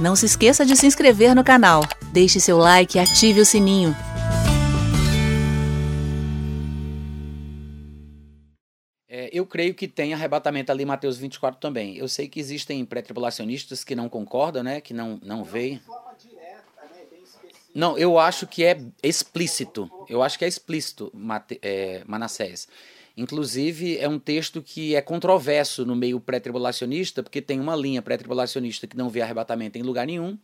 Não se esqueça de se inscrever no canal, deixe seu like e ative o sininho. É, eu creio que tem arrebatamento ali em Mateus 24 também. Eu sei que existem pré-tribulacionistas que não concordam, né? Que não, não veem. Não, eu acho que é explícito. Eu acho que é explícito, é, Manassés. Inclusive, é um texto que é controverso no meio pré-tribulacionista, porque tem uma linha pré-tribulacionista que não vê arrebatamento em lugar nenhum,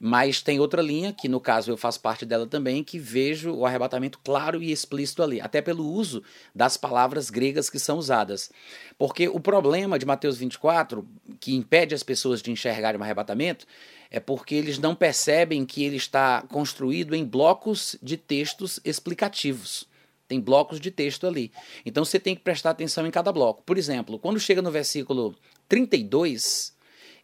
mas tem outra linha, que no caso eu faço parte dela também, que vejo o arrebatamento claro e explícito ali, até pelo uso das palavras gregas que são usadas. Porque o problema de Mateus 24, que impede as pessoas de enxergarem o arrebatamento, é porque eles não percebem que ele está construído em blocos de textos explicativos. Tem blocos de texto ali. Então você tem que prestar atenção em cada bloco. Por exemplo, quando chega no versículo 32,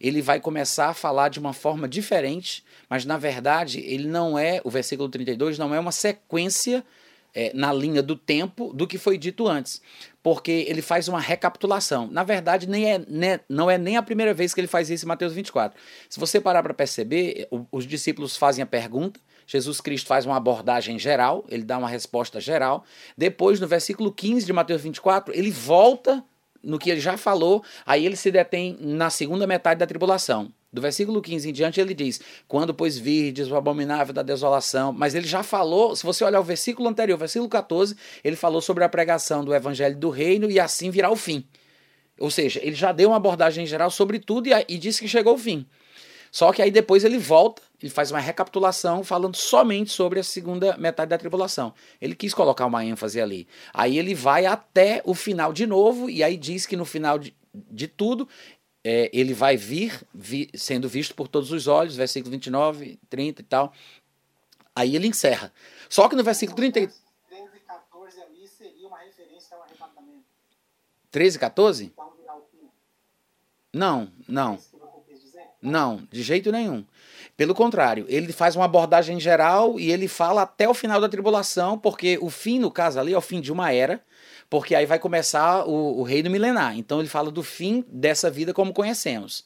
ele vai começar a falar de uma forma diferente, mas na verdade ele não é, o versículo 32 não é uma sequência é, na linha do tempo do que foi dito antes, porque ele faz uma recapitulação. Na verdade, nem é, né, não é nem a primeira vez que ele faz isso em Mateus 24. Se você parar para perceber, os discípulos fazem a pergunta, Jesus Cristo faz uma abordagem geral, ele dá uma resposta geral. Depois, no versículo 15 de Mateus 24, ele volta no que ele já falou, aí ele se detém na segunda metade da tribulação. Do versículo 15 em diante, ele diz: Quando, pois, virdes o abominável da desolação. Mas ele já falou, se você olhar o versículo anterior, versículo 14, ele falou sobre a pregação do evangelho do reino e assim virá o fim. Ou seja, ele já deu uma abordagem geral sobre tudo e, e disse que chegou o fim. Só que aí depois ele volta, ele faz uma recapitulação falando somente sobre a segunda metade da tribulação. Ele quis colocar uma ênfase ali. Aí ele vai até o final de novo, e aí diz que no final de, de tudo é, ele vai vir, vi, sendo visto por todos os olhos, versículo 29, 30 e tal. Aí ele encerra. Só que no versículo 30. 13 e 14 ali seria uma referência ao arrebatamento. 13 e 14? Não, não. Não, de jeito nenhum. Pelo contrário, ele faz uma abordagem geral e ele fala até o final da tribulação, porque o fim, no caso ali, é o fim de uma era, porque aí vai começar o, o reino milenar. Então ele fala do fim dessa vida como conhecemos.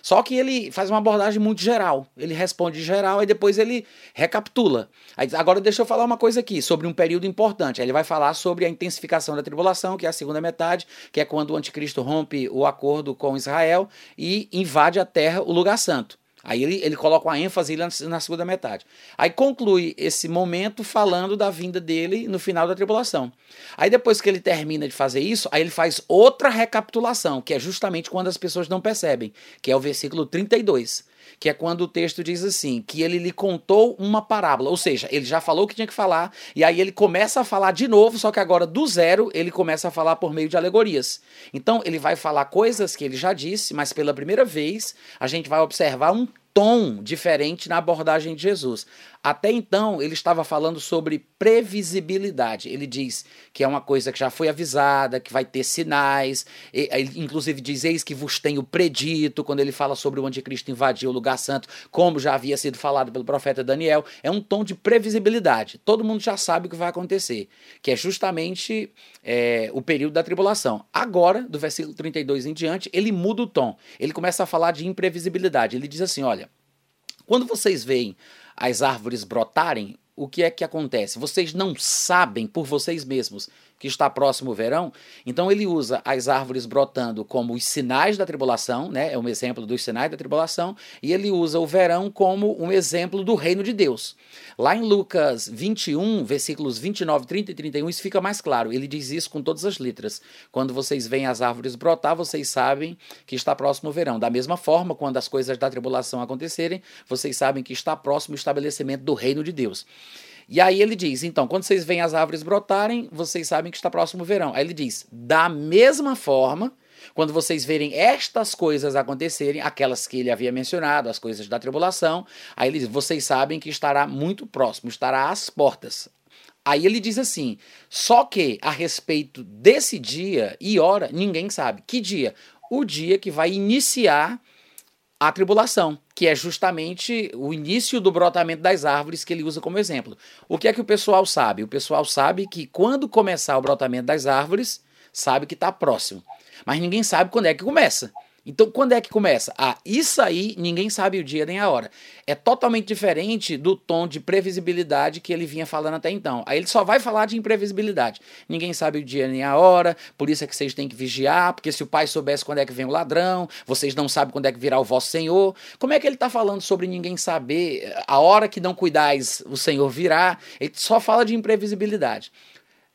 Só que ele faz uma abordagem muito geral. Ele responde geral e depois ele recapitula. Aí, agora deixa eu falar uma coisa aqui sobre um período importante. Aí ele vai falar sobre a intensificação da tribulação, que é a segunda metade, que é quando o anticristo rompe o acordo com Israel e invade a terra, o lugar santo. Aí ele, ele coloca uma ênfase na, na segunda metade. Aí conclui esse momento falando da vinda dele no final da tribulação. Aí depois que ele termina de fazer isso, aí ele faz outra recapitulação, que é justamente quando as pessoas não percebem, que é o versículo 32 que é quando o texto diz assim, que ele lhe contou uma parábola, ou seja, ele já falou o que tinha que falar, e aí ele começa a falar de novo, só que agora do zero ele começa a falar por meio de alegorias. Então ele vai falar coisas que ele já disse, mas pela primeira vez a gente vai observar um tom diferente na abordagem de Jesus. Até então, ele estava falando sobre previsibilidade. Ele diz que é uma coisa que já foi avisada, que vai ter sinais. Ele, inclusive, diz: Eis que vos tenho predito, quando ele fala sobre o anticristo invadir o lugar santo, como já havia sido falado pelo profeta Daniel. É um tom de previsibilidade. Todo mundo já sabe o que vai acontecer, que é justamente é, o período da tribulação. Agora, do versículo 32 em diante, ele muda o tom. Ele começa a falar de imprevisibilidade. Ele diz assim: Olha, quando vocês veem as árvores brotarem, o que é que acontece? Vocês não sabem por vocês mesmos que está próximo o verão, então ele usa as árvores brotando como os sinais da tribulação, né? É um exemplo dos sinais da tribulação, e ele usa o verão como um exemplo do reino de Deus. Lá em Lucas 21, versículos 29, 30 e 31, isso fica mais claro. Ele diz isso com todas as letras. Quando vocês veem as árvores brotar, vocês sabem que está próximo o verão. Da mesma forma, quando as coisas da tribulação acontecerem, vocês sabem que está próximo o estabelecimento do reino de Deus. E aí ele diz: então, quando vocês veem as árvores brotarem, vocês sabem que está próximo o verão. Aí ele diz: da mesma forma, quando vocês verem estas coisas acontecerem, aquelas que ele havia mencionado, as coisas da tribulação, aí ele diz: vocês sabem que estará muito próximo, estará às portas. Aí ele diz assim: só que a respeito desse dia e hora, ninguém sabe. Que dia? O dia que vai iniciar a tribulação, que é justamente o início do brotamento das árvores que ele usa como exemplo. O que é que o pessoal sabe? O pessoal sabe que quando começar o brotamento das árvores, sabe que está próximo. Mas ninguém sabe quando é que começa. Então, quando é que começa? Ah, isso aí ninguém sabe o dia nem a hora. É totalmente diferente do tom de previsibilidade que ele vinha falando até então. Aí ele só vai falar de imprevisibilidade. Ninguém sabe o dia nem a hora, por isso é que vocês têm que vigiar, porque se o pai soubesse quando é que vem o ladrão, vocês não sabem quando é que virá o vosso Senhor. Como é que ele está falando sobre ninguém saber a hora que não cuidais, o Senhor virá? Ele só fala de imprevisibilidade.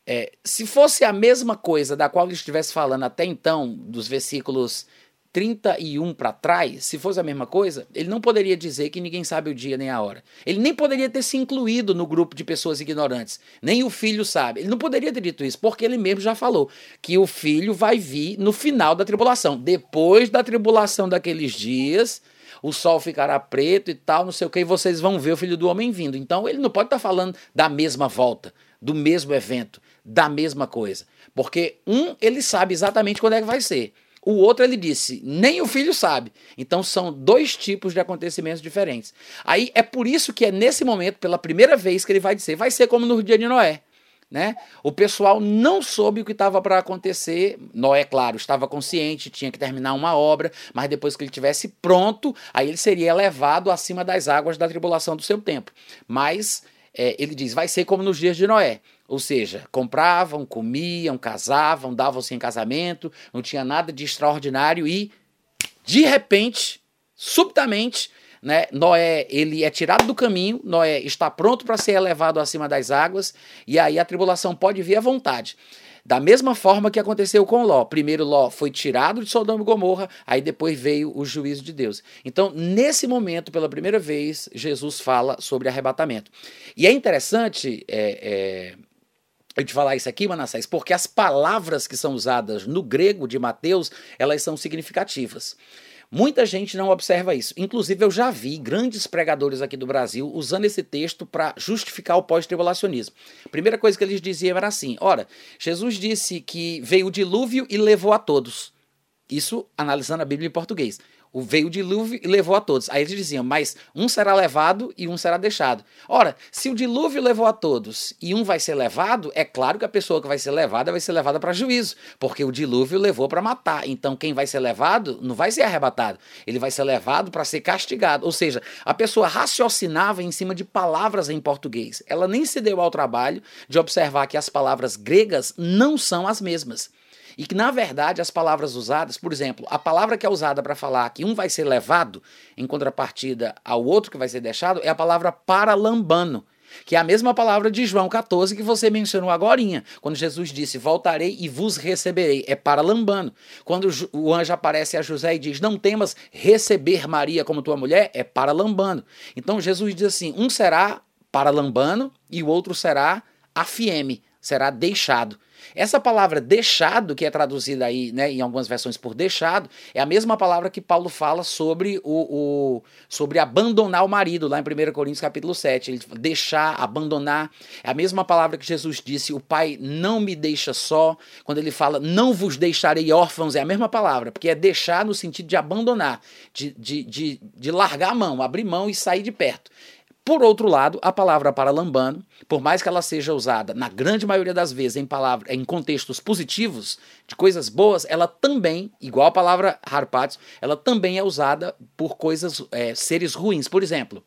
É, se fosse a mesma coisa da qual ele estivesse falando até então, dos versículos 31 para trás, se fosse a mesma coisa, ele não poderia dizer que ninguém sabe o dia nem a hora. Ele nem poderia ter se incluído no grupo de pessoas ignorantes. Nem o filho sabe. Ele não poderia ter dito isso, porque ele mesmo já falou que o filho vai vir no final da tribulação. Depois da tribulação daqueles dias, o sol ficará preto e tal, não sei o que, e vocês vão ver o filho do homem vindo. Então ele não pode estar tá falando da mesma volta, do mesmo evento, da mesma coisa. Porque um, ele sabe exatamente quando é que vai ser. O outro ele disse, nem o filho sabe. Então são dois tipos de acontecimentos diferentes. Aí é por isso que é nesse momento, pela primeira vez, que ele vai dizer, vai ser como no dia de Noé. Né? O pessoal não soube o que estava para acontecer. Noé, claro, estava consciente, tinha que terminar uma obra, mas depois que ele tivesse pronto, aí ele seria levado acima das águas da tribulação do seu tempo. Mas é, ele diz: vai ser como nos dias de Noé. Ou seja, compravam, comiam, casavam, davam-se em casamento, não tinha nada de extraordinário e, de repente, subitamente, né, Noé ele é tirado do caminho, Noé está pronto para ser elevado acima das águas, e aí a tribulação pode vir à vontade. Da mesma forma que aconteceu com Ló. Primeiro Ló foi tirado de Sodoma e Gomorra, aí depois veio o juízo de Deus. Então, nesse momento, pela primeira vez, Jesus fala sobre arrebatamento. E é interessante é, é, eu te falar isso aqui, Manassés, porque as palavras que são usadas no grego de Mateus, elas são significativas. Muita gente não observa isso. Inclusive, eu já vi grandes pregadores aqui do Brasil usando esse texto para justificar o pós-tribulacionismo. Primeira coisa que eles diziam era assim: ora, Jesus disse que veio o dilúvio e levou a todos. Isso analisando a Bíblia em português. O veio o dilúvio e levou a todos. Aí eles diziam, mas um será levado e um será deixado. Ora, se o dilúvio levou a todos e um vai ser levado, é claro que a pessoa que vai ser levada vai ser levada para juízo, porque o dilúvio levou para matar. Então quem vai ser levado não vai ser arrebatado, ele vai ser levado para ser castigado. Ou seja, a pessoa raciocinava em cima de palavras em português. Ela nem se deu ao trabalho de observar que as palavras gregas não são as mesmas. E que, na verdade, as palavras usadas, por exemplo, a palavra que é usada para falar que um vai ser levado, em contrapartida ao outro que vai ser deixado, é a palavra paralambano que é a mesma palavra de João 14 que você mencionou agora, quando Jesus disse: Voltarei e vos receberei. É paralambano. Quando o anjo aparece a José e diz: Não temas receber Maria como tua mulher, é paralambano. Então Jesus diz assim: um será paralambano e o outro será afieme, será deixado. Essa palavra deixado, que é traduzida aí né, em algumas versões por deixado, é a mesma palavra que Paulo fala sobre o, o sobre abandonar o marido, lá em 1 Coríntios capítulo 7. Ele deixar, abandonar. É a mesma palavra que Jesus disse: O Pai não me deixa só. Quando ele fala, não vos deixarei órfãos, é a mesma palavra, porque é deixar no sentido de abandonar, de, de, de, de largar a mão, abrir mão e sair de perto. Por outro lado, a palavra paralambano, por mais que ela seja usada na grande maioria das vezes em palavra, em contextos positivos, de coisas boas, ela também, igual a palavra harpatos, ela também é usada por coisas, é, seres ruins. Por exemplo,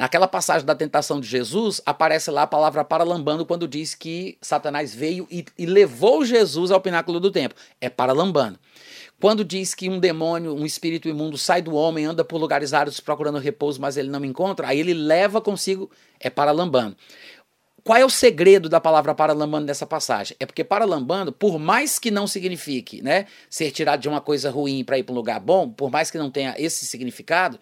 Naquela passagem da tentação de Jesus, aparece lá a palavra paralambano quando diz que Satanás veio e, e levou Jesus ao pináculo do templo. É paralambano. Quando diz que um demônio, um espírito imundo sai do homem, anda por lugares áridos procurando repouso, mas ele não encontra, aí ele leva consigo, é paralambano. Qual é o segredo da palavra paralambando nessa passagem? É porque paralambando, por mais que não signifique né, ser tirado de uma coisa ruim para ir para um lugar bom, por mais que não tenha esse significado,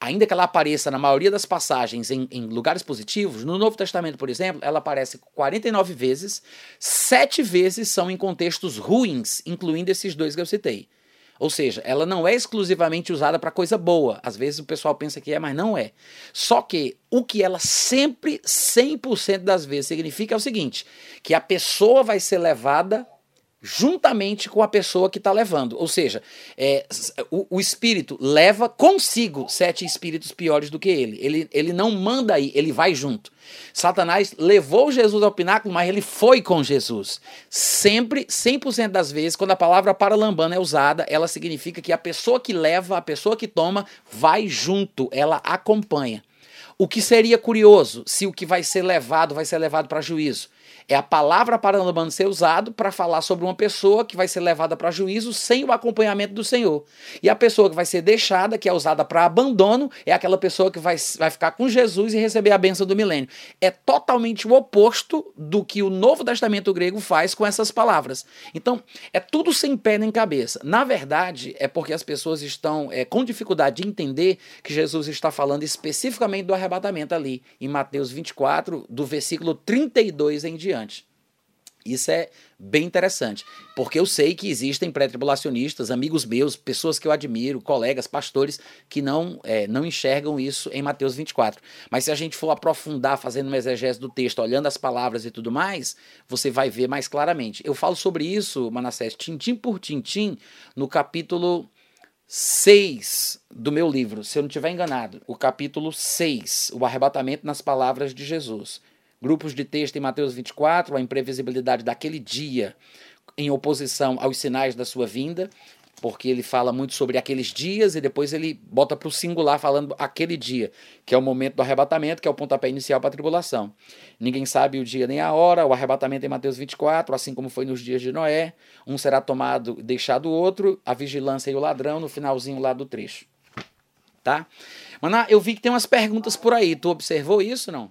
ainda que ela apareça na maioria das passagens em, em, lugares positivos, no Novo Testamento, por exemplo, ela aparece 49 vezes, sete vezes são em contextos ruins, incluindo esses dois que eu citei. Ou seja, ela não é exclusivamente usada para coisa boa. Às vezes o pessoal pensa que é, mas não é. Só que o que ela sempre, 100% das vezes, significa é o seguinte: que a pessoa vai ser levada juntamente com a pessoa que está levando. Ou seja, é, o, o, espírito leva consigo sete espíritos piores do que ele. ele. Ele não manda aí, ele vai junto. Satanás levou Jesus ao pináculo, mas ele foi com Jesus. Sempre, 100% das vezes, quando a palavra paralambano é usada, ela significa que a pessoa que leva, a pessoa que toma, vai junto, ela acompanha. O que seria curioso se o que vai ser levado vai ser levado para juízo. É a palavra paranormal ser usado para falar sobre uma pessoa que vai ser levada para juízo sem o acompanhamento do Senhor. E a pessoa que vai ser deixada, que é usada para abandono, é aquela pessoa que vai, vai ficar com Jesus e receber a bênção do milênio. É totalmente o oposto do que o Novo Testamento grego faz com essas palavras. Então, é tudo sem pé nem cabeça. Na verdade, é porque as pessoas estão é, com dificuldade de entender que Jesus está falando especificamente do arrebatamento ali, em Mateus 24, do versículo 32 em diante. Isso é bem interessante, porque eu sei que existem pré-tribulacionistas, amigos meus, pessoas que eu admiro, colegas, pastores, que não, é, não enxergam isso em Mateus 24. Mas se a gente for aprofundar, fazendo uma exegese do texto, olhando as palavras e tudo mais, você vai ver mais claramente. Eu falo sobre isso, Manassés, tintim por tintim, no capítulo 6 do meu livro, se eu não estiver enganado, o capítulo 6, o arrebatamento nas palavras de Jesus. Grupos de texto em Mateus 24, a imprevisibilidade daquele dia em oposição aos sinais da sua vinda, porque ele fala muito sobre aqueles dias e depois ele bota para o singular falando aquele dia, que é o momento do arrebatamento, que é o pontapé inicial para a tribulação. Ninguém sabe o dia nem a hora, o arrebatamento em Mateus 24, assim como foi nos dias de Noé, um será tomado e deixado o outro, a vigilância e o ladrão no finalzinho lá do trecho. Tá? Maná, eu vi que tem umas perguntas por aí, tu observou isso não?